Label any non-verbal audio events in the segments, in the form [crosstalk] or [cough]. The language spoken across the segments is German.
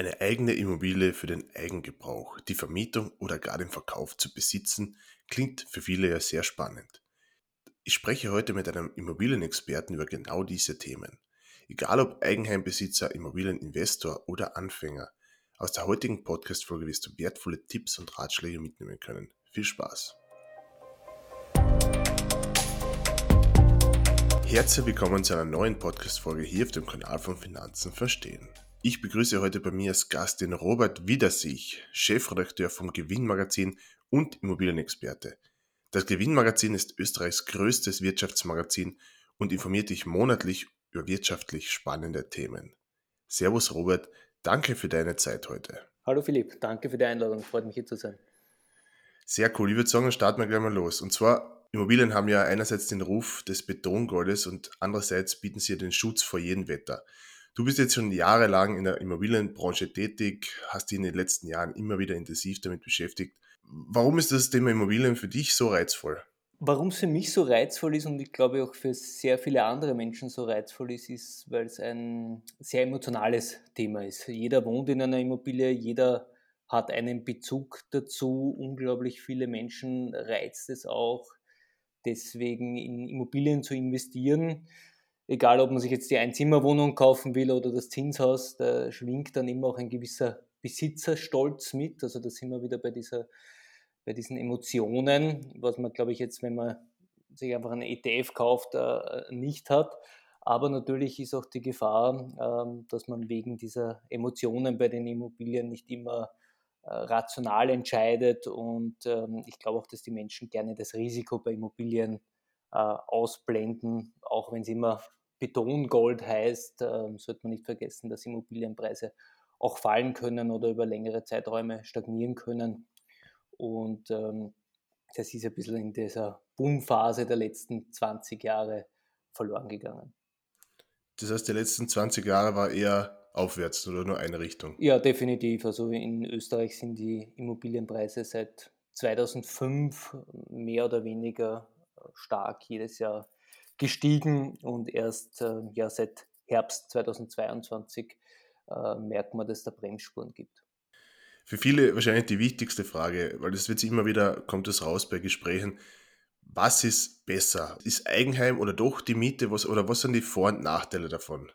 Eine eigene Immobilie für den Eigengebrauch, die Vermietung oder gar den Verkauf zu besitzen, klingt für viele ja sehr spannend. Ich spreche heute mit einem Immobilienexperten über genau diese Themen. Egal ob Eigenheimbesitzer, Immobilieninvestor oder Anfänger, aus der heutigen Podcast-Folge wirst du wertvolle Tipps und Ratschläge mitnehmen können. Viel Spaß! Herzlich willkommen zu einer neuen Podcast-Folge hier auf dem Kanal von Finanzen verstehen. Ich begrüße heute bei mir als Gast den Robert Wiedersich, Chefredakteur vom Gewinnmagazin und Immobilienexperte. Das Gewinnmagazin ist Österreichs größtes Wirtschaftsmagazin und informiert dich monatlich über wirtschaftlich spannende Themen. Servus Robert, danke für deine Zeit heute. Hallo Philipp, danke für die Einladung, freut mich hier zu sein. Sehr cool, ich würde sagen, dann starten wir gleich mal los. Und zwar, Immobilien haben ja einerseits den Ruf des Betongoldes und andererseits bieten sie den Schutz vor jedem Wetter. Du bist jetzt schon jahrelang in der Immobilienbranche tätig, hast dich in den letzten Jahren immer wieder intensiv damit beschäftigt. Warum ist das Thema Immobilien für dich so reizvoll? Warum es für mich so reizvoll ist und ich glaube auch für sehr viele andere Menschen so reizvoll ist, ist, weil es ein sehr emotionales Thema ist. Jeder wohnt in einer Immobilie, jeder hat einen Bezug dazu. Unglaublich viele Menschen reizt es auch, deswegen in Immobilien zu investieren egal ob man sich jetzt die Einzimmerwohnung kaufen will oder das Zinshaus, da schwingt dann immer auch ein gewisser Besitzerstolz mit. Also da sind wir wieder bei, dieser, bei diesen Emotionen, was man, glaube ich, jetzt, wenn man sich einfach einen ETF kauft, äh, nicht hat. Aber natürlich ist auch die Gefahr, ähm, dass man wegen dieser Emotionen bei den Immobilien nicht immer äh, rational entscheidet. Und ähm, ich glaube auch, dass die Menschen gerne das Risiko bei Immobilien äh, ausblenden, auch wenn sie immer Betongold heißt, äh, sollte man nicht vergessen, dass Immobilienpreise auch fallen können oder über längere Zeiträume stagnieren können. Und ähm, das ist ein bisschen in dieser Boomphase der letzten 20 Jahre verloren gegangen. Das heißt, die letzten 20 Jahre war eher aufwärts oder nur eine Richtung? Ja, definitiv. Also in Österreich sind die Immobilienpreise seit 2005 mehr oder weniger stark jedes Jahr gestiegen und erst äh, ja, seit Herbst 2022 äh, merkt man, dass es da Bremsspuren gibt. Für viele wahrscheinlich die wichtigste Frage, weil das wird immer wieder, kommt es raus bei Gesprächen, was ist besser? Ist Eigenheim oder doch die Miete? Was, oder was sind die Vor- und Nachteile davon?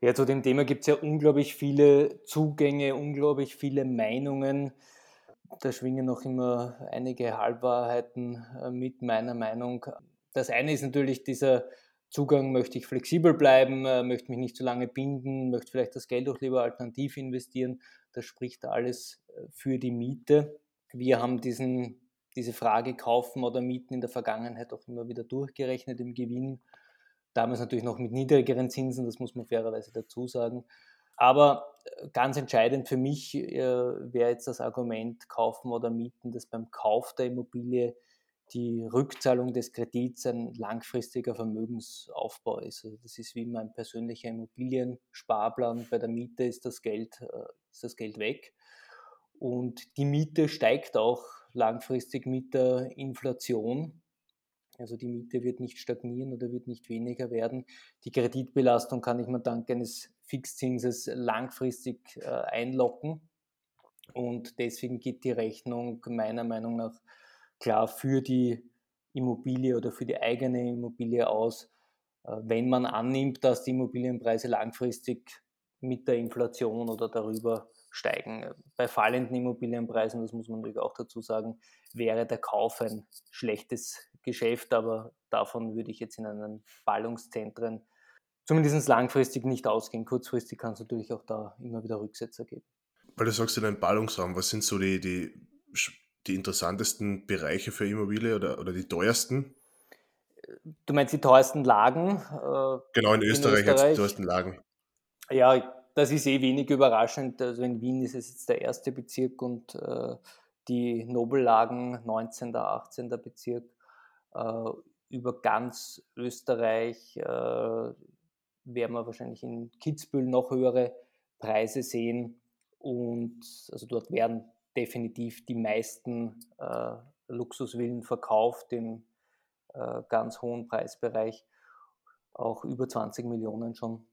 Ja, zu dem Thema gibt es ja unglaublich viele Zugänge, unglaublich viele Meinungen. Da schwingen noch immer einige Halbwahrheiten äh, mit meiner Meinung. Das eine ist natürlich dieser Zugang, möchte ich flexibel bleiben, äh, möchte mich nicht zu lange binden, möchte vielleicht das Geld auch lieber alternativ investieren. Das spricht alles äh, für die Miete. Wir haben diesen, diese Frage kaufen oder mieten in der Vergangenheit auch immer wieder durchgerechnet im Gewinn. Damals natürlich noch mit niedrigeren Zinsen, das muss man fairerweise dazu sagen. Aber äh, ganz entscheidend für mich äh, wäre jetzt das Argument kaufen oder mieten, dass beim Kauf der Immobilie die Rückzahlung des Kredits ein langfristiger Vermögensaufbau ist. Also das ist wie mein persönlicher Immobiliensparplan. Bei der Miete ist das Geld, äh, ist das Geld weg. Und die Miete steigt auch langfristig mit der Inflation. Also die Miete wird nicht stagnieren oder wird nicht weniger werden. Die Kreditbelastung kann ich mir dank eines Fixzinses langfristig äh, einlocken. Und deswegen geht die Rechnung meiner Meinung nach klar für die Immobilie oder für die eigene Immobilie aus, äh, wenn man annimmt, dass die Immobilienpreise langfristig mit der Inflation oder darüber steigen. Bei fallenden Immobilienpreisen, das muss man natürlich auch dazu sagen, wäre der Kauf ein schlechtes Geschäft, aber davon würde ich jetzt in einen Ballungszentren zumindest langfristig nicht ausgehen. Kurzfristig kann es natürlich auch da immer wieder Rücksetzer geben. Weil du sagst in einem Ballungsraum, was sind so die, die die interessantesten Bereiche für Immobilie oder, oder die teuersten? Du meinst die teuersten Lagen? Äh, genau, in, in Österreich, Österreich. die teuersten Lagen. Ja, das ist eh wenig überraschend. Also in Wien ist es jetzt der erste Bezirk und äh, die Nobellagen 19. 18. Bezirk. Äh, über ganz Österreich äh, werden wir wahrscheinlich in Kitzbühel noch höhere Preise sehen. Und also dort werden definitiv die meisten äh, Luxusvillen verkauft im äh, ganz hohen Preisbereich, auch über 20 Millionen schon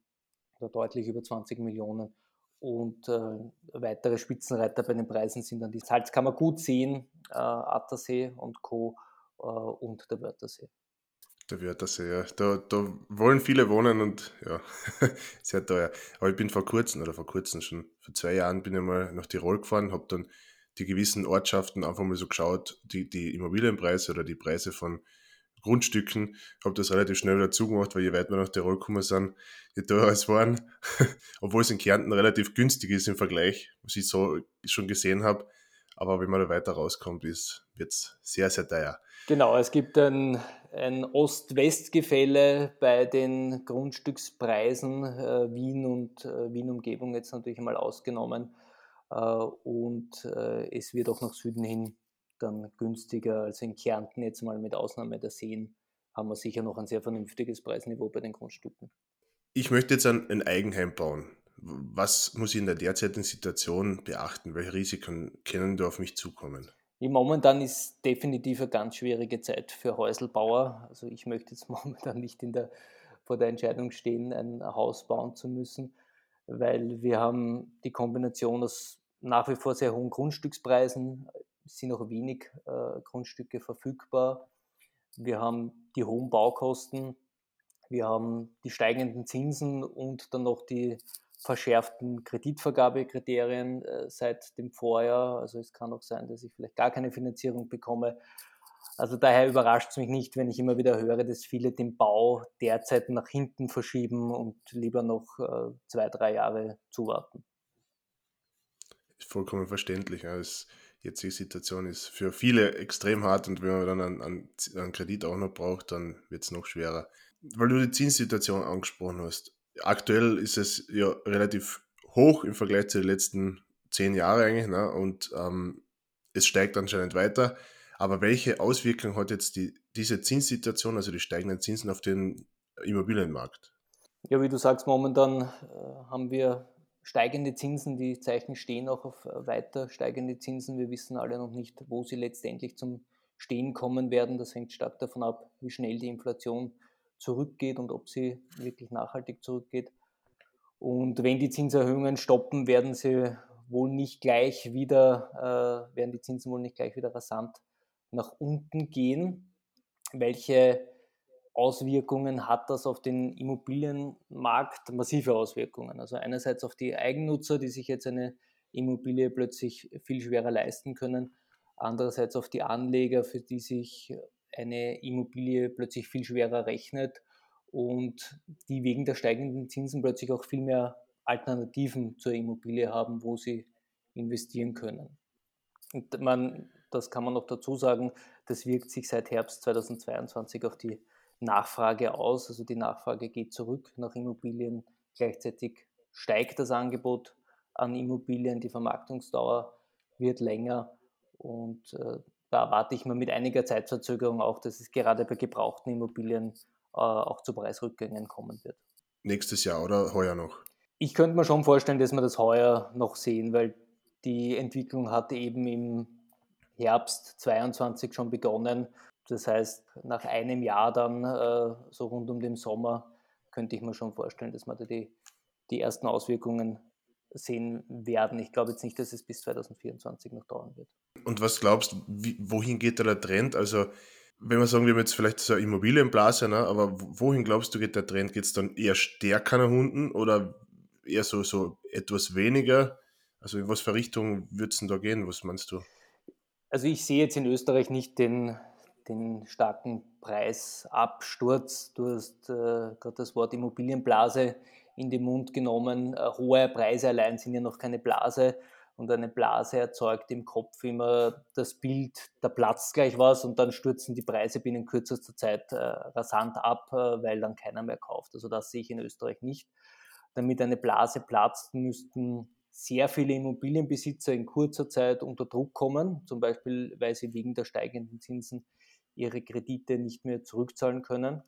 oder deutlich über 20 Millionen. Und äh, weitere Spitzenreiter bei den Preisen sind dann die Salzkammer Gutseen, äh, Attersee und Co. Äh, und der Wörthersee. Der Wörthersee, ja. Da, da wollen viele wohnen und ja, [laughs] sehr teuer. Aber ich bin vor kurzem, oder vor kurzem schon, vor zwei Jahren bin ich mal nach Tirol gefahren, habe dann die gewissen Ortschaften einfach mal so geschaut, die, die Immobilienpreise oder die Preise von Grundstücken, habe das relativ schnell wieder zugemacht, weil je weiter wir nach Tirol gekommen sind, je teurer es waren, [laughs] obwohl es in Kärnten relativ günstig ist im Vergleich, was ich so schon gesehen habe. Aber wenn man da weiter rauskommt, wird es sehr, sehr teuer. Genau, es gibt ein, ein Ost-West-Gefälle bei den Grundstückspreisen, äh, Wien und äh, Wien-Umgebung jetzt natürlich einmal ausgenommen. Äh, und äh, es wird auch nach Süden hin dann günstiger. Also in Kärnten jetzt mal mit Ausnahme der Seen haben wir sicher noch ein sehr vernünftiges Preisniveau bei den Grundstücken. Ich möchte jetzt ein, ein Eigenheim bauen. Was muss ich in der derzeitigen Situation beachten? Welche Risiken können da auf mich zukommen? Momentan ist definitiv eine ganz schwierige Zeit für Häuselbauer. Also ich möchte jetzt [laughs] momentan nicht der, vor der Entscheidung stehen, ein Haus bauen zu müssen, weil wir haben die Kombination aus nach wie vor sehr hohen Grundstückspreisen, sind noch wenig äh, Grundstücke verfügbar. Wir haben die hohen Baukosten, wir haben die steigenden Zinsen und dann noch die verschärften Kreditvergabekriterien äh, seit dem Vorjahr. Also es kann auch sein, dass ich vielleicht gar keine Finanzierung bekomme. Also daher überrascht es mich nicht, wenn ich immer wieder höre, dass viele den Bau derzeit nach hinten verschieben und lieber noch äh, zwei, drei Jahre zuwarten. Vollkommen verständlich. Ja. Es, jetzige Situation ist für viele extrem hart und wenn man dann einen, einen, einen Kredit auch noch braucht, dann wird es noch schwerer. Weil du die Zinssituation angesprochen hast. Aktuell ist es ja relativ hoch im Vergleich zu den letzten zehn Jahren eigentlich ne? und ähm, es steigt anscheinend weiter. Aber welche Auswirkungen hat jetzt die, diese Zinssituation, also die steigenden Zinsen auf den Immobilienmarkt? Ja, wie du sagst, momentan äh, haben wir steigende Zinsen, die Zeichen stehen auch auf äh, weiter steigende Zinsen. Wir wissen alle noch nicht, wo sie letztendlich zum Stehen kommen werden. Das hängt stark davon ab, wie schnell die Inflation zurückgeht und ob sie wirklich nachhaltig zurückgeht. Und wenn die Zinserhöhungen stoppen, werden sie wohl nicht gleich wieder, äh, werden die Zinsen wohl nicht gleich wieder rasant nach unten gehen. Welche Auswirkungen hat das auf den Immobilienmarkt? Massive Auswirkungen. Also einerseits auf die Eigennutzer, die sich jetzt eine Immobilie plötzlich viel schwerer leisten können. Andererseits auf die Anleger, für die sich eine Immobilie plötzlich viel schwerer rechnet und die wegen der steigenden Zinsen plötzlich auch viel mehr Alternativen zur Immobilie haben, wo sie investieren können. Und man, das kann man noch dazu sagen, das wirkt sich seit Herbst 2022 auf die Nachfrage aus. Also die Nachfrage geht zurück nach Immobilien. Gleichzeitig steigt das Angebot an Immobilien, die Vermarktungsdauer wird länger und äh, da erwarte ich mir mit einiger Zeitverzögerung auch, dass es gerade bei gebrauchten Immobilien äh, auch zu Preisrückgängen kommen wird. Nächstes Jahr oder heuer noch? Ich könnte mir schon vorstellen, dass wir das heuer noch sehen, weil die Entwicklung hat eben im Herbst 22 schon begonnen das heißt, nach einem Jahr dann, äh, so rund um den Sommer, könnte ich mir schon vorstellen, dass wir da die, die ersten Auswirkungen sehen werden. Ich glaube jetzt nicht, dass es bis 2024 noch dauern wird. Und was glaubst du, wohin geht da der Trend? Also, wenn wir sagen, wir haben jetzt vielleicht so eine Immobilienblase, ne? aber wohin glaubst du, geht der Trend? Geht es dann eher stärker nach unten oder eher so, so etwas weniger? Also, in was für Richtung wird es denn da gehen? Was meinst du? Also, ich sehe jetzt in Österreich nicht den, den starken Preisabsturz. Du hast äh, gerade das Wort Immobilienblase in den Mund genommen. Äh, hohe Preise allein sind ja noch keine Blase. Und eine Blase erzeugt im Kopf immer das Bild, da platzt gleich was und dann stürzen die Preise binnen kürzester Zeit äh, rasant ab, äh, weil dann keiner mehr kauft. Also das sehe ich in Österreich nicht. Damit eine Blase platzt, müssten sehr viele Immobilienbesitzer in kurzer Zeit unter Druck kommen, zum Beispiel weil sie wegen der steigenden Zinsen ihre Kredite nicht mehr zurückzahlen können.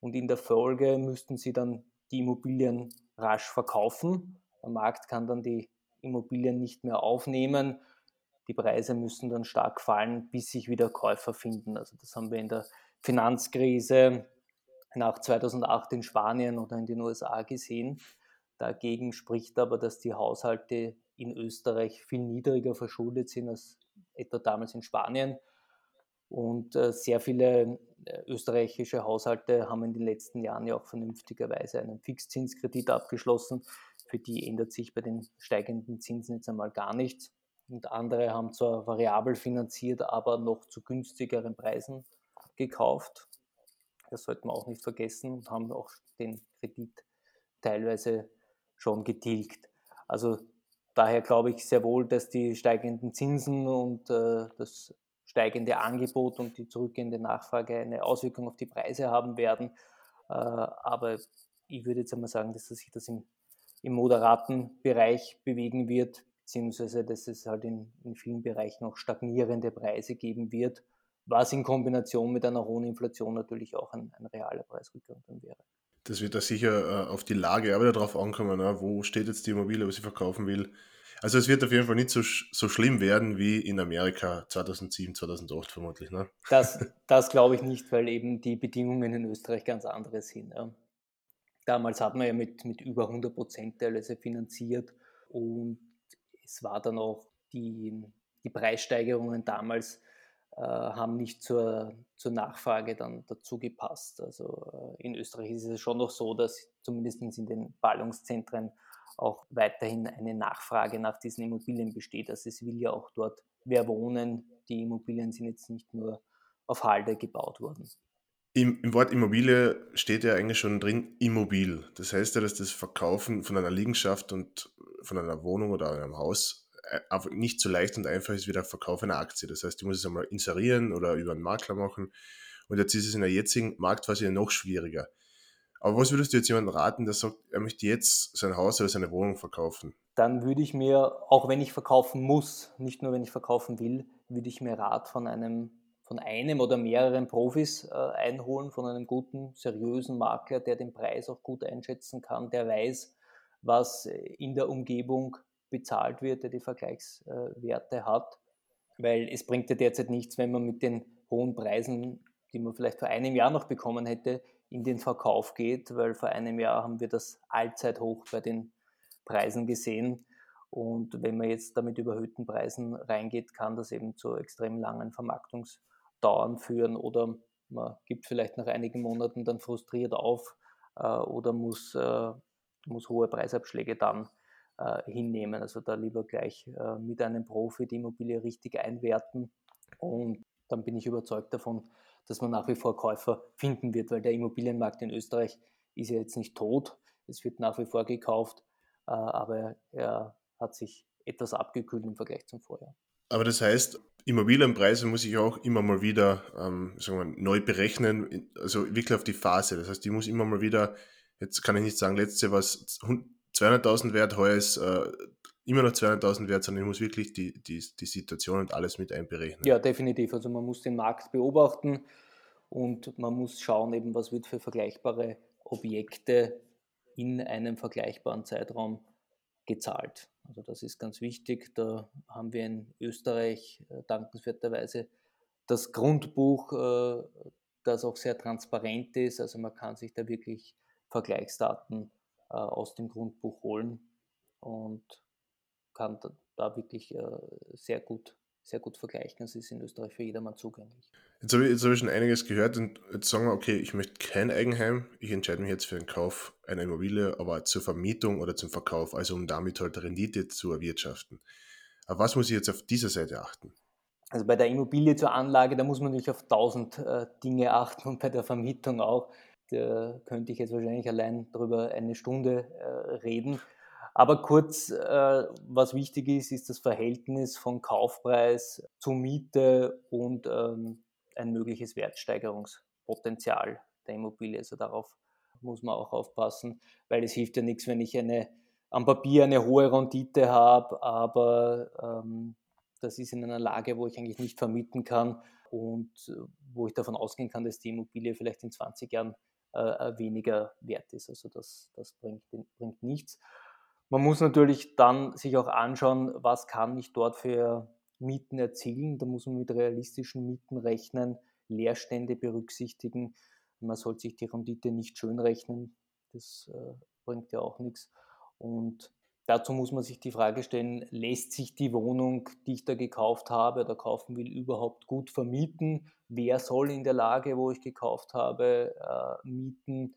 Und in der Folge müssten sie dann die Immobilien rasch verkaufen. Der Markt kann dann die Immobilien nicht mehr aufnehmen. Die Preise müssen dann stark fallen, bis sich wieder Käufer finden. Also das haben wir in der Finanzkrise nach 2008 in Spanien oder in den USA gesehen. Dagegen spricht aber, dass die Haushalte in Österreich viel niedriger verschuldet sind als etwa damals in Spanien. Und äh, sehr viele äh, österreichische Haushalte haben in den letzten Jahren ja auch vernünftigerweise einen Fixzinskredit abgeschlossen. Für die ändert sich bei den steigenden Zinsen jetzt einmal gar nichts. Und andere haben zwar variabel finanziert, aber noch zu günstigeren Preisen gekauft. Das sollte man auch nicht vergessen und haben auch den Kredit teilweise schon getilgt. Also daher glaube ich sehr wohl, dass die steigenden Zinsen und äh, das steigende Angebot und die zurückgehende Nachfrage eine Auswirkung auf die Preise haben werden. Äh, aber ich würde jetzt einmal sagen, dass sich das im, im moderaten Bereich bewegen wird, beziehungsweise dass es halt in, in vielen Bereichen auch stagnierende Preise geben wird, was in Kombination mit einer hohen Inflation natürlich auch ein, ein realer Preisrückgang dann wäre. Das wird da sicher äh, auf die Lage aber darauf ankommen, ne? wo steht jetzt die Immobilie, was sie verkaufen will. Also es wird auf jeden Fall nicht so, so schlimm werden wie in Amerika 2007, 2008 vermutlich. Ne? Das, [laughs] das glaube ich nicht, weil eben die Bedingungen in Österreich ganz andere sind. Ja. Damals hat man ja mit, mit über 100 Prozent teilweise finanziert und es war dann auch die, die Preissteigerungen damals äh, haben nicht zur, zur Nachfrage dann dazu gepasst. Also äh, in Österreich ist es schon noch so, dass zumindest in den Ballungszentren auch weiterhin eine Nachfrage nach diesen Immobilien besteht. Also es will ja auch dort wer wohnen. Die Immobilien sind jetzt nicht nur auf Halde gebaut worden. Im, Im, Wort Immobilie steht ja eigentlich schon drin Immobil. Das heißt ja, dass das Verkaufen von einer Liegenschaft und von einer Wohnung oder einem Haus äh, nicht so leicht und einfach ist wie der Verkauf einer Aktie. Das heißt, ich muss es einmal inserieren oder über einen Makler machen. Und jetzt ist es in der jetzigen Marktphase noch schwieriger. Aber was würdest du jetzt jemandem raten, der sagt, er möchte jetzt sein Haus oder seine Wohnung verkaufen? Dann würde ich mir, auch wenn ich verkaufen muss, nicht nur wenn ich verkaufen will, würde ich mir Rat von einem, von einem oder mehreren Profis äh, einholen, von einem guten, seriösen Makler, der den Preis auch gut einschätzen kann, der weiß, was in der Umgebung bezahlt wird, der die Vergleichswerte hat. Weil es bringt ja derzeit nichts, wenn man mit den hohen Preisen, die man vielleicht vor einem Jahr noch bekommen hätte, in den Verkauf geht, weil vor einem Jahr haben wir das Allzeithoch bei den Preisen gesehen. Und wenn man jetzt da mit überhöhten Preisen reingeht, kann das eben zu extrem langen Vermarktungsdauern führen oder man gibt vielleicht nach einigen Monaten dann frustriert auf äh, oder muss, äh, muss hohe Preisabschläge dann äh, hinnehmen. Also da lieber gleich äh, mit einem Profi die Immobilie richtig einwerten und dann bin ich überzeugt davon, dass man nach wie vor Käufer finden wird, weil der Immobilienmarkt in Österreich ist ja jetzt nicht tot. Es wird nach wie vor gekauft, äh, aber er hat sich etwas abgekühlt im Vergleich zum Vorjahr. Aber das heißt, Immobilienpreise muss ich auch immer mal wieder ähm, sagen wir, neu berechnen, also wirklich auf die Phase. Das heißt, ich muss immer mal wieder, jetzt kann ich nicht sagen, war es 200.000 wert, heuer ist äh, immer noch 200.000 wert, sondern ich muss wirklich die, die, die Situation und alles mit einberechnen. Ja, definitiv. Also man muss den Markt beobachten und man muss schauen, eben, was wird für vergleichbare Objekte in einem vergleichbaren Zeitraum gezahlt. Also das ist ganz wichtig. Da haben wir in Österreich äh, dankenswerterweise das Grundbuch, äh, das auch sehr transparent ist. Also man kann sich da wirklich Vergleichsdaten äh, aus dem Grundbuch holen und kann da, wirklich äh, sehr gut sehr gut vergleichen. Es ist in Österreich für jedermann zugänglich. Jetzt habe ich, jetzt habe ich schon einiges gehört und jetzt sagen wir, okay, ich möchte kein Eigenheim, ich entscheide mich jetzt für den Kauf einer Immobilie, aber zur Vermietung oder zum Verkauf, also um damit halt Rendite zu erwirtschaften. Aber was muss ich jetzt auf dieser Seite achten? Also bei der Immobilie zur Anlage, da muss man natürlich auf tausend äh, Dinge achten und bei der Vermietung auch. Da könnte ich jetzt wahrscheinlich allein darüber eine Stunde äh, reden. Aber kurz, äh, was wichtig ist, ist das Verhältnis von Kaufpreis zu Miete und ähm, ein mögliches Wertsteigerungspotenzial der Immobilie. Also darauf muss man auch aufpassen, weil es hilft ja nichts, wenn ich eine, am Papier eine hohe Rendite habe, aber ähm, das ist in einer Lage, wo ich eigentlich nicht vermieten kann und äh, wo ich davon ausgehen kann, dass die Immobilie vielleicht in 20 Jahren äh, äh, weniger wert ist. Also das, das bringt, bringt nichts. Man muss natürlich dann sich auch anschauen, was kann ich dort für Mieten erzielen. Da muss man mit realistischen Mieten rechnen, Leerstände berücksichtigen. Man sollte sich die Rendite nicht schön rechnen. Das äh, bringt ja auch nichts. Und dazu muss man sich die Frage stellen, lässt sich die Wohnung, die ich da gekauft habe oder kaufen will, überhaupt gut vermieten? Wer soll in der Lage, wo ich gekauft habe, äh, mieten?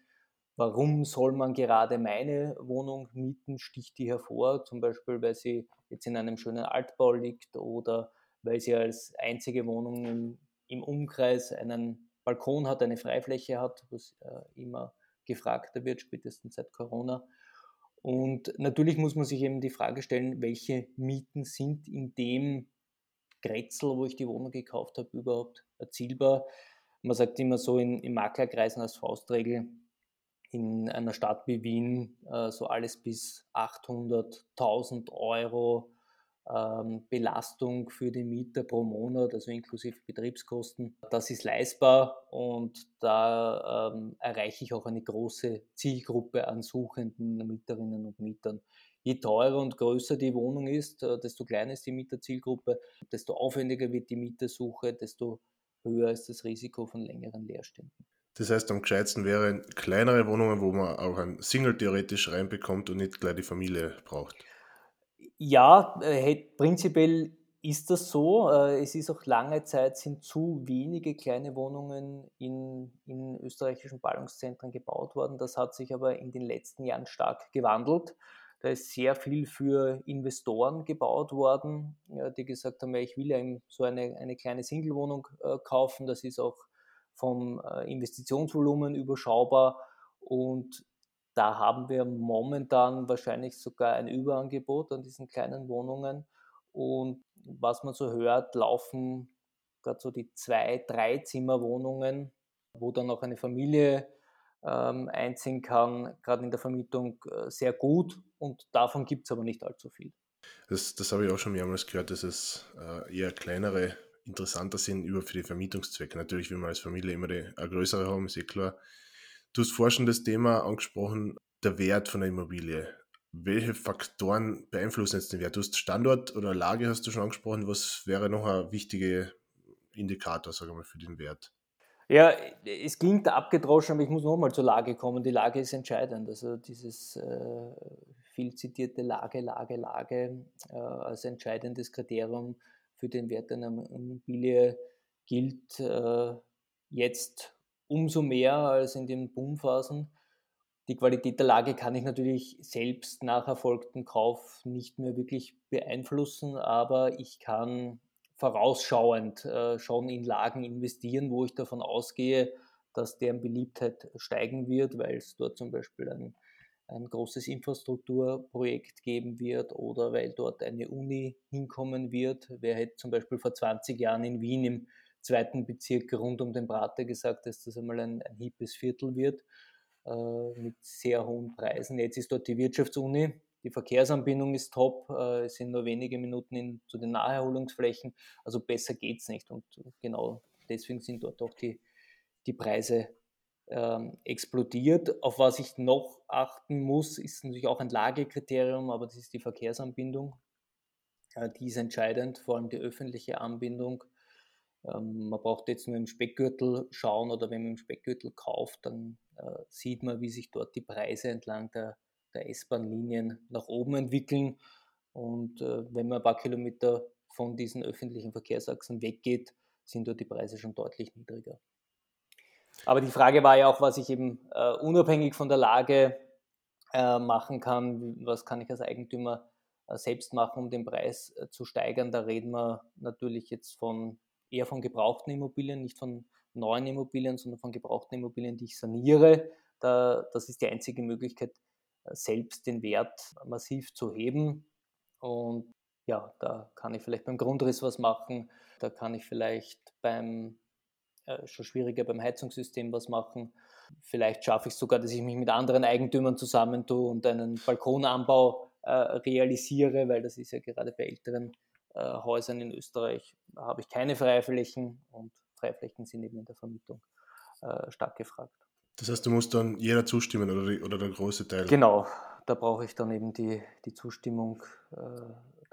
Warum soll man gerade meine Wohnung mieten? Sticht die hervor, zum Beispiel, weil sie jetzt in einem schönen Altbau liegt oder weil sie als einzige Wohnung im, im Umkreis einen Balkon hat, eine Freifläche hat, was äh, immer gefragter wird, spätestens seit Corona. Und natürlich muss man sich eben die Frage stellen, welche Mieten sind in dem Grätzl, wo ich die Wohnung gekauft habe, überhaupt erzielbar. Man sagt immer so in, in Maklerkreisen als Faustregel, in einer Stadt wie Wien äh, so alles bis 800.000 Euro ähm, Belastung für den Mieter pro Monat, also inklusive Betriebskosten. Das ist leistbar und da ähm, erreiche ich auch eine große Zielgruppe an suchenden Mieterinnen und Mietern. Je teurer und größer die Wohnung ist, äh, desto kleiner ist die Mieterzielgruppe, desto aufwendiger wird die Mietersuche, desto höher ist das Risiko von längeren Leerständen. Das heißt, am gescheitsten wären kleinere Wohnungen, wo man auch ein Single theoretisch reinbekommt und nicht gleich die Familie braucht. Ja, äh, prinzipiell ist das so. Äh, es ist auch lange Zeit sind zu wenige kleine Wohnungen in, in österreichischen Ballungszentren gebaut worden. Das hat sich aber in den letzten Jahren stark gewandelt. Da ist sehr viel für Investoren gebaut worden, die gesagt haben, ich will ja so eine, eine kleine Singlewohnung äh, kaufen. Das ist auch vom äh, Investitionsvolumen überschaubar und da haben wir momentan wahrscheinlich sogar ein Überangebot an diesen kleinen Wohnungen. Und was man so hört, laufen gerade so die zwei, drei Zimmerwohnungen, wo dann auch eine Familie ähm, einziehen kann, gerade in der Vermietung äh, sehr gut. Und davon gibt es aber nicht allzu viel. Das, das habe ich auch schon mehrmals gehört, dass es äh, eher kleinere interessanter sind über für die Vermietungszwecke. Natürlich will man als Familie immer eine größere haben, ist eh klar. Du hast vorhin schon das Thema angesprochen, der Wert von der Immobilie. Welche Faktoren beeinflussen jetzt den Wert? Du hast Standort oder Lage hast du schon angesprochen. Was wäre noch ein wichtiger Indikator, sagen wir mal, für den Wert? Ja, es klingt abgedroschen, aber ich muss nochmal zur Lage kommen. Die Lage ist entscheidend. Also dieses äh, viel zitierte Lage, Lage, Lage äh, als entscheidendes Kriterium für den Wert einer Immobilie gilt äh, jetzt umso mehr als in den Boomphasen. Die Qualität der Lage kann ich natürlich selbst nach erfolgtem Kauf nicht mehr wirklich beeinflussen, aber ich kann vorausschauend äh, schon in Lagen investieren, wo ich davon ausgehe, dass deren Beliebtheit steigen wird, weil es dort zum Beispiel ein ein großes Infrastrukturprojekt geben wird oder weil dort eine Uni hinkommen wird. Wer hätte zum Beispiel vor 20 Jahren in Wien im zweiten Bezirk rund um den Prater gesagt, dass das einmal ein, ein hippes Viertel wird äh, mit sehr hohen Preisen. Jetzt ist dort die Wirtschaftsuni, die Verkehrsanbindung ist top, äh, es sind nur wenige Minuten in, zu den Naherholungsflächen, also besser geht es nicht und genau deswegen sind dort auch die, die Preise ähm, explodiert. Auf was ich noch achten muss, ist natürlich auch ein Lagekriterium, aber das ist die Verkehrsanbindung. Äh, die ist entscheidend, vor allem die öffentliche Anbindung. Ähm, man braucht jetzt nur im Speckgürtel schauen oder wenn man im Speckgürtel kauft, dann äh, sieht man, wie sich dort die Preise entlang der, der S-Bahn-Linien nach oben entwickeln. Und äh, wenn man ein paar Kilometer von diesen öffentlichen Verkehrsachsen weggeht, sind dort die Preise schon deutlich niedriger. Aber die Frage war ja auch, was ich eben äh, unabhängig von der Lage äh, machen kann. Was kann ich als Eigentümer äh, selbst machen, um den Preis äh, zu steigern? Da reden wir natürlich jetzt von eher von gebrauchten Immobilien, nicht von neuen Immobilien, sondern von gebrauchten Immobilien, die ich saniere. Da, das ist die einzige Möglichkeit, äh, selbst den Wert massiv zu heben. Und ja, da kann ich vielleicht beim Grundriss was machen. Da kann ich vielleicht beim schon schwieriger beim Heizungssystem was machen. Vielleicht schaffe ich es sogar, dass ich mich mit anderen Eigentümern zusammentue und einen Balkonanbau äh, realisiere, weil das ist ja gerade bei älteren äh, Häusern in Österreich, da habe ich keine Freiflächen und Freiflächen sind eben in der Vermietung äh, stark gefragt. Das heißt, du musst dann jeder zustimmen oder, die, oder der große Teil? Genau, da brauche ich dann eben die, die Zustimmung äh,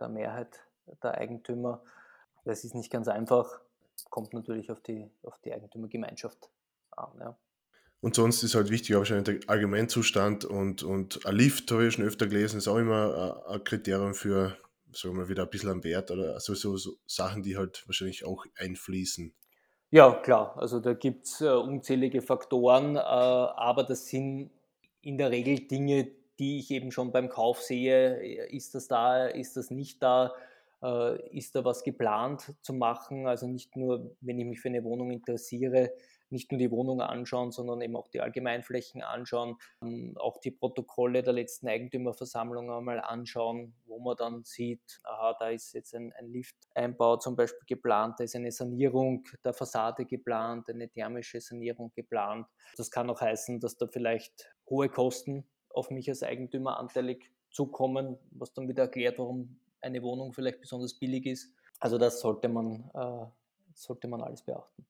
der Mehrheit der Eigentümer. Das ist nicht ganz einfach kommt natürlich auf die, auf die Eigentümergemeinschaft an. Ja. Und sonst ist halt wichtig, wahrscheinlich der Allgemeinzustand und, und ein Lift, habe ich schon öfter gelesen, ist auch immer ein Kriterium für, sagen wir wieder ein bisschen am Wert oder also so, so Sachen, die halt wahrscheinlich auch einfließen. Ja, klar. Also da gibt es äh, unzählige Faktoren, äh, aber das sind in der Regel Dinge, die ich eben schon beim Kauf sehe. Ist das da, ist das nicht da? Äh, ist da was geplant zu machen? Also nicht nur, wenn ich mich für eine Wohnung interessiere, nicht nur die Wohnung anschauen, sondern eben auch die Allgemeinflächen anschauen, ähm, auch die Protokolle der letzten Eigentümerversammlung einmal anschauen, wo man dann sieht, aha, da ist jetzt ein, ein Lifteinbau zum Beispiel geplant, da ist eine Sanierung der Fassade geplant, eine thermische Sanierung geplant. Das kann auch heißen, dass da vielleicht hohe Kosten auf mich als Eigentümer anteilig zukommen, was dann wieder erklärt, warum eine Wohnung vielleicht besonders billig ist. Also das sollte man, äh, sollte man alles beachten.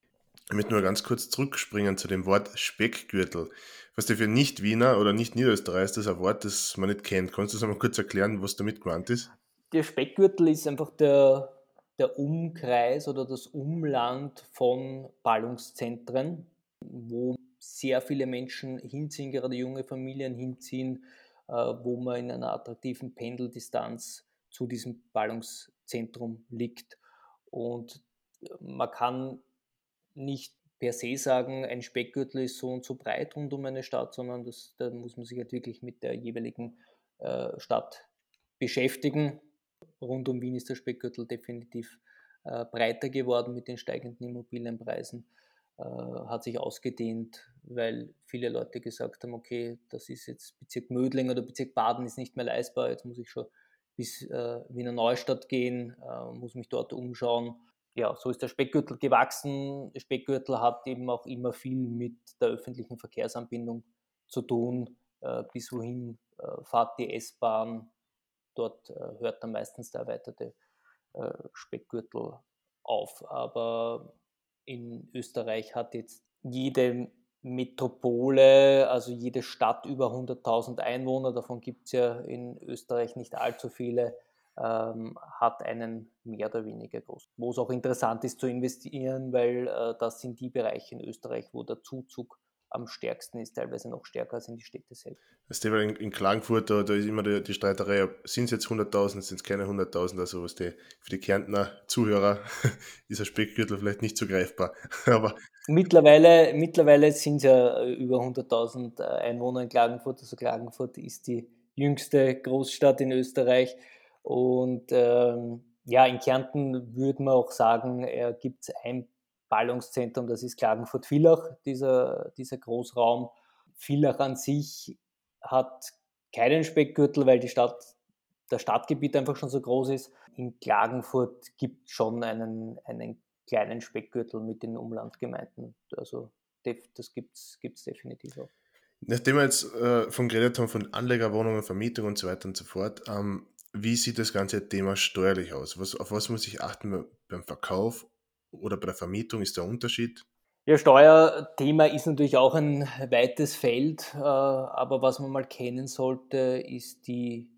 Ich möchte nur ganz kurz zurückspringen zu dem Wort Speckgürtel. Was der für Nicht-Wiener oder Nicht-Niederösterreicher ist, das ein Wort, das man nicht kennt. Kannst du das einmal kurz erklären, was damit gemeint ist? Der Speckgürtel ist einfach der, der Umkreis oder das Umland von Ballungszentren, wo sehr viele Menschen hinziehen, gerade junge Familien hinziehen, äh, wo man in einer attraktiven Pendeldistanz zu diesem Ballungszentrum liegt. Und man kann nicht per se sagen, ein Speckgürtel ist so und so breit rund um eine Stadt, sondern das, da muss man sich halt wirklich mit der jeweiligen äh, Stadt beschäftigen. Rund um Wien ist der Speckgürtel definitiv äh, breiter geworden mit den steigenden Immobilienpreisen, äh, hat sich ausgedehnt, weil viele Leute gesagt haben, okay, das ist jetzt Bezirk Mödling oder Bezirk Baden ist nicht mehr leistbar, jetzt muss ich schon bis äh, Wiener Neustadt gehen, äh, muss mich dort umschauen ja, so ist der Speckgürtel gewachsen. Der Speckgürtel hat eben auch immer viel mit der öffentlichen Verkehrsanbindung zu tun. Äh, bis wohin äh, fahrt die S-Bahn? Dort äh, hört dann meistens der erweiterte äh, Speckgürtel auf. Aber in Österreich hat jetzt jede Metropole, also jede Stadt über 100.000 Einwohner, davon gibt es ja in Österreich nicht allzu viele, ähm, hat einen mehr oder weniger groß. Wo es auch interessant ist zu investieren, weil äh, das sind die Bereiche in Österreich, wo der Zuzug am stärksten ist, teilweise noch stärker als in die Städte selbst. Thema in, in Klagenfurt, da, da, ist immer die, die Streiterei, sind es jetzt 100.000, sind es keine 100.000, also was die, für die Kärntner Zuhörer [laughs] ist ein Speckgürtel vielleicht nicht so greifbar. [laughs] Aber mittlerweile, mittlerweile sind es ja über 100.000 äh, Einwohner in Klagenfurt, also Klagenfurt ist die jüngste Großstadt in Österreich und ähm, ja, in Kärnten würde man auch sagen, äh, gibt es ein Ballungszentrum, das ist Klagenfurt-Villach, dieser, dieser Großraum. Villach an sich hat keinen Speckgürtel, weil die Stadt, das Stadtgebiet einfach schon so groß ist. In Klagenfurt gibt es schon einen, einen kleinen Speckgürtel mit den Umlandgemeinden. Also das gibt es definitiv auch. Nachdem wir jetzt äh, von geredet haben, von Anlegerwohnungen, Vermietung und so weiter und so fort, ähm, wie sieht das ganze Thema steuerlich aus? Was, auf was muss ich achten beim Verkauf oder bei der Vermietung? Ist der Unterschied? Ja, Steuerthema ist natürlich auch ein weites Feld, äh, aber was man mal kennen sollte, ist die,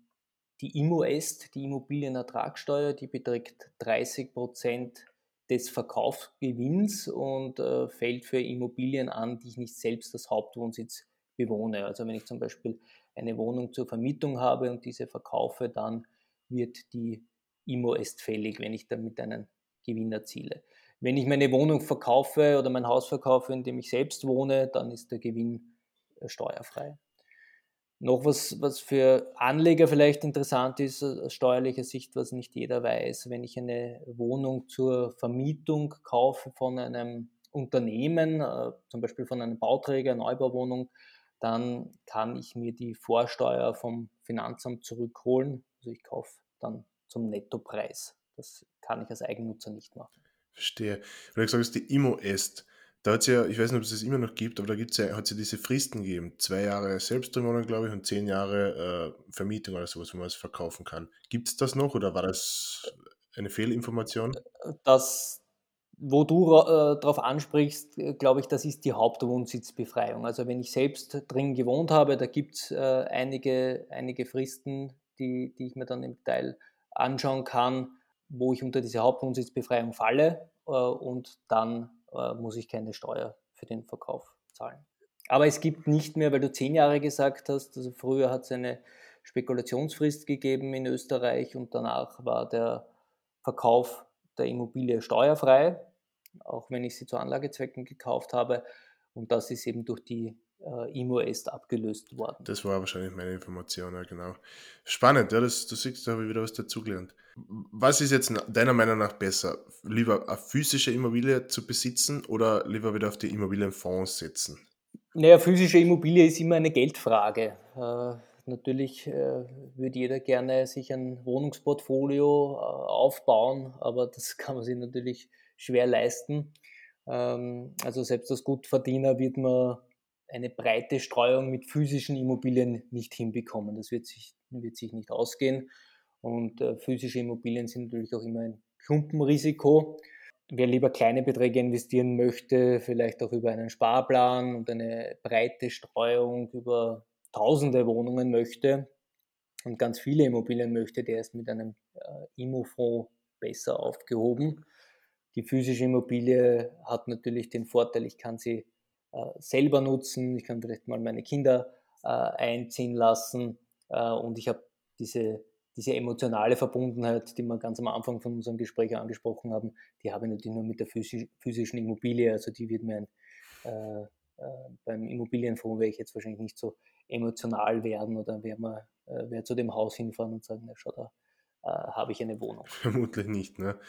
die IMOEST, die Immobilienertragssteuer, die beträgt 30 Prozent des Verkaufsgewinns und äh, fällt für Immobilien an, die ich nicht selbst als Hauptwohnsitz bewohne. Also wenn ich zum Beispiel eine Wohnung zur Vermietung habe und diese verkaufe, dann wird die IMO erst fällig, wenn ich damit einen Gewinn erziele. Wenn ich meine Wohnung verkaufe oder mein Haus verkaufe, in dem ich selbst wohne, dann ist der Gewinn äh, steuerfrei. Noch was, was für Anleger vielleicht interessant ist, äh, aus steuerlicher Sicht, was nicht jeder weiß, wenn ich eine Wohnung zur Vermietung kaufe von einem Unternehmen, äh, zum Beispiel von einem Bauträger, Neubauwohnung, dann kann ich mir die Vorsteuer vom Finanzamt zurückholen. Also ich kaufe dann zum Nettopreis. Das kann ich als Eigennutzer nicht machen. Verstehe. Weil du sagst, die Immo-Est, da hat es ja, ich weiß nicht, ob es das immer noch gibt, aber da ja, hat es ja diese Fristen gegeben. Zwei Jahre Selbstbewohnung, glaube ich, und zehn Jahre äh, Vermietung oder sowas, wo man es verkaufen kann. Gibt es das noch oder war das eine Fehlinformation? Das, wo du äh, darauf ansprichst, äh, glaube ich, das ist die Hauptwohnsitzbefreiung. Also wenn ich selbst drin gewohnt habe, da gibt es äh, einige, einige Fristen, die, die ich mir dann im Detail anschauen kann, wo ich unter diese Hauptwohnsitzbefreiung falle äh, und dann äh, muss ich keine Steuer für den Verkauf zahlen. Aber es gibt nicht mehr, weil du zehn Jahre gesagt hast, also früher hat es eine Spekulationsfrist gegeben in Österreich und danach war der Verkauf der Immobilie steuerfrei, auch wenn ich sie zu Anlagezwecken gekauft habe. Und das ist eben durch die äh, IMO-Est abgelöst worden. Das war wahrscheinlich meine Information, ja genau. Spannend, ja, das, du siehst, da habe ich wieder was dazugelernt. Was ist jetzt deiner Meinung nach besser? Lieber eine physische Immobilie zu besitzen oder lieber wieder auf die Immobilienfonds setzen? Naja, physische Immobilie ist immer eine Geldfrage. Äh, natürlich äh, würde jeder gerne sich ein Wohnungsportfolio äh, aufbauen, aber das [laughs] kann man sich natürlich schwer leisten. Ähm, also selbst als Gutverdiener wird man eine breite Streuung mit physischen Immobilien nicht hinbekommen. Das wird sich, wird sich nicht ausgehen. Und äh, physische Immobilien sind natürlich auch immer ein Klumpenrisiko. Wer lieber kleine Beträge investieren möchte, vielleicht auch über einen Sparplan und eine breite Streuung über tausende Wohnungen möchte und ganz viele Immobilien möchte, der ist mit einem äh, Immofonds besser aufgehoben. Die physische Immobilie hat natürlich den Vorteil, ich kann sie selber nutzen, ich kann vielleicht mal meine Kinder äh, einziehen lassen äh, und ich habe diese, diese emotionale Verbundenheit, die wir ganz am Anfang von unserem Gespräch angesprochen haben, die habe ich natürlich nur mit der physischen Immobilie, also die wird mir ein, äh, äh, beim Immobilienfonds wäre ich jetzt wahrscheinlich nicht so emotional werden oder wer mal äh, wer zu dem Haus hinfahren und sagen, na schau, da äh, habe ich eine Wohnung. [laughs] Vermutlich nicht, ne?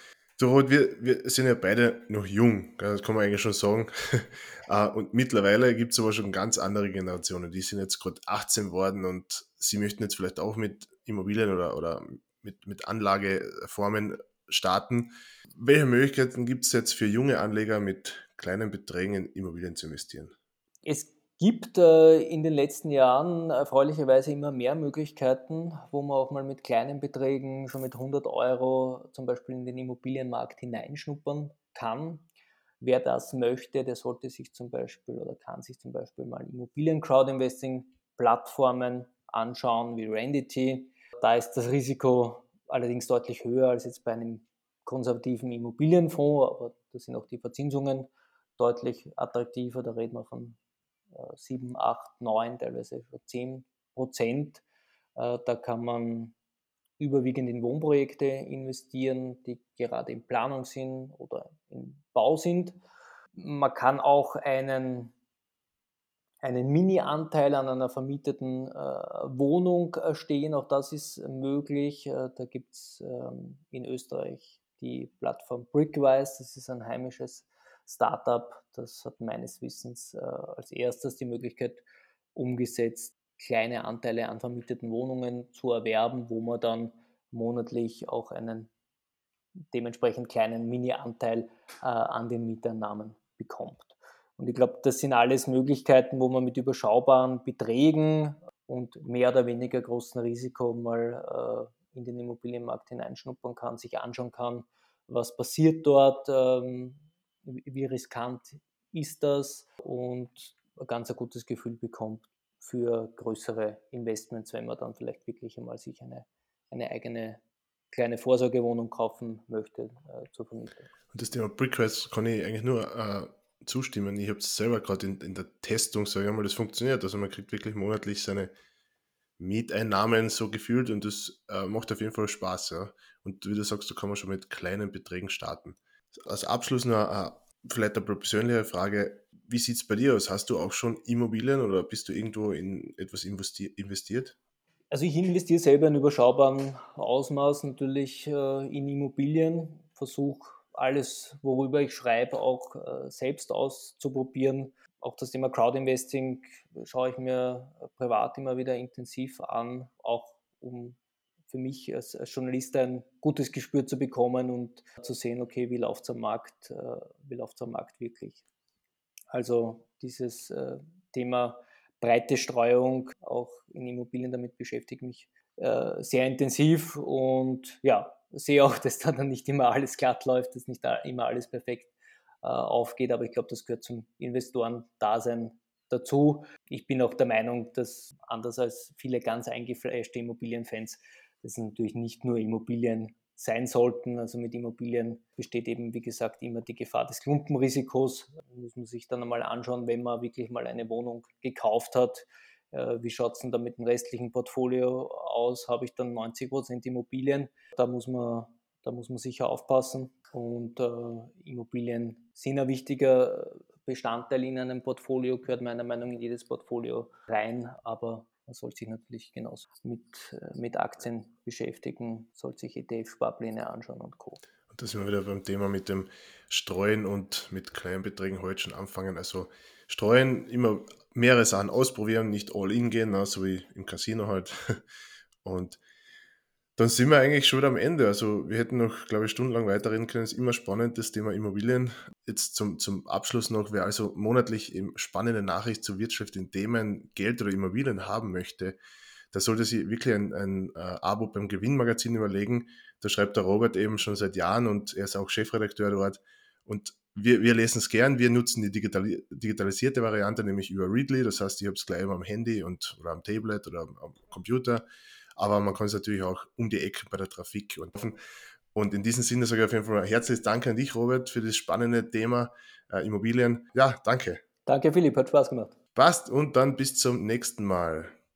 So, wir, wir sind ja beide noch jung, das kann man eigentlich schon sagen. Ah, [laughs] und mittlerweile gibt es aber schon ganz andere Generationen. Die sind jetzt gerade 18 worden und sie möchten jetzt vielleicht auch mit Immobilien oder, oder mit, mit Anlageformen starten. Welche Möglichkeiten gibt es jetzt für junge Anleger mit kleinen Beträgen in Immobilien zu investieren? Es gibt äh, in den letzten Jahren erfreulicherweise immer mehr Möglichkeiten, wo man auch mal mit kleinen Beträgen, schon mit 100 Euro zum Beispiel in den Immobilienmarkt hineinschnuppern kann. Wer das möchte, der sollte sich zum Beispiel oder kann sich zum Beispiel mal Immobilien-Crowdinvesting-Plattformen anschauen wie Randity. Da ist das Risiko allerdings deutlich höher als jetzt bei einem konservativen Immobilienfonds, aber da sind auch die Verzinsungen deutlich attraktiver. Da reden wir von 7, 8, 9, teilweise 10 Prozent. Äh, da kann man überwiegend in Wohnprojekte investieren, die gerade in Planung sind oder im Bau sind. Man kann auch einen, einen Mini-Anteil an einer vermieteten äh, Wohnung stehen, auch das ist möglich. Äh, da gibt es ähm, in Österreich die Plattform Brickwise, das ist ein heimisches Startup, das hat meines Wissens äh, als erstes die Möglichkeit umgesetzt, kleine Anteile an vermieteten Wohnungen zu erwerben, wo man dann monatlich auch einen dementsprechend kleinen Mini-Anteil äh, an den Mieteinnahmen bekommt. Und ich glaube, das sind alles Möglichkeiten, wo man mit überschaubaren Beträgen und mehr oder weniger großen Risiko mal äh, in den Immobilienmarkt hineinschnuppern kann, sich anschauen kann, was passiert dort, ähm, wie riskant ist das und ein ganz ein gutes Gefühl bekommt für größere Investments, wenn man dann vielleicht wirklich einmal sich eine, eine eigene kleine Vorsorgewohnung kaufen möchte äh, zur Vermietung. Und das Thema Brickhouse kann ich eigentlich nur äh, zustimmen. Ich habe es selber gerade in, in, der Testung, sage ich mal, das funktioniert. Also man kriegt wirklich monatlich seine Mieteinnahmen so gefühlt und das äh, macht auf jeden Fall Spaß. Ja. Und wie du sagst, da kann man schon mit kleinen Beträgen starten. Als Abschluss noch äh, vielleicht eine persönliche Frage. Wie sieht es bei dir aus? Hast du auch schon Immobilien oder bist du irgendwo in etwas investiert? Also ich investiere selber in überschaubarem Ausmaß natürlich äh, in Immobilien, versuche alles, worüber ich schreibe, auch äh, selbst auszuprobieren. Auch das Thema Crowdinvesting schaue ich mir privat immer wieder intensiv an, auch um für mich als, als, Journalist ein gutes Gespür zu bekommen und zu sehen, okay, wie läuft es am Markt, äh, wie läuft am Markt wirklich. Also dieses äh, Thema breite Streuung, auch in Immobilien, damit beschäftigt mich äh, sehr intensiv und ja, sehe auch, [laughs] dass da dann nicht immer alles glatt läuft, dass nicht immer alles perfekt äh, aufgeht, aber ich glaube, das gehört zum Investoren-Dasein dazu. Ich bin auch der Meinung, dass anders als viele ganz eingefleischte Immobilienfans das natürlich nicht nur Immobilien sein sollten. Also mit Immobilien besteht eben, wie gesagt, immer die Gefahr des Klumpenrisikos. Da muss man sich dann einmal anschauen, wenn man wirklich mal eine Wohnung gekauft hat. Äh, wie schaut es denn da mit dem restlichen Portfolio aus? Habe ich dann 90 Prozent Immobilien? Da muss man, da muss man sicher aufpassen. Und äh, Immobilien sind ein wichtiger Bestandteil in einem Portfolio, gehört meiner Meinung nach in jedes Portfolio rein, aber man sollte sich natürlich genauso mit, äh, mit Aktien beschäftigen, sollte sich ETF-Sparpläne anschauen und Co. Und da sind wir wieder beim Thema mit dem Streuen und mit kleinen Beträgen heute schon anfangen. Also streuen, immer mehrere Sachen ausprobieren, nicht all in gehen, ne, so wie im Casino halt. [laughs] Und dann sind wir eigentlich schon wieder am Ende. Also wir hätten noch, glaube ich, stundenlang weiterreden können. Es ist immer spannend, das Thema Immobilien. Jetzt zum, zum Abschluss noch, wer also monatlich eben spannende Nachricht zur Wirtschaft in Themen Geld oder Immobilien haben möchte, da sollte sich wirklich ein, ein äh, Abo beim Gewinnmagazin überlegen. Da schreibt der Robert eben schon seit Jahren und er ist auch Chefredakteur dort. Und wir, wir lesen es gern, wir nutzen die digitali digitalisierte Variante, nämlich über Readly. Das heißt, ich habe es gleich am Handy und, oder am Tablet oder am, am Computer aber man kann es natürlich auch um die Ecke bei der Trafik und und in diesem Sinne sage ich auf jeden Fall herzliches Danke an dich, Robert, für das spannende Thema äh, Immobilien. Ja, danke. Danke, Philipp, hat Spaß gemacht. Passt und dann bis zum nächsten Mal.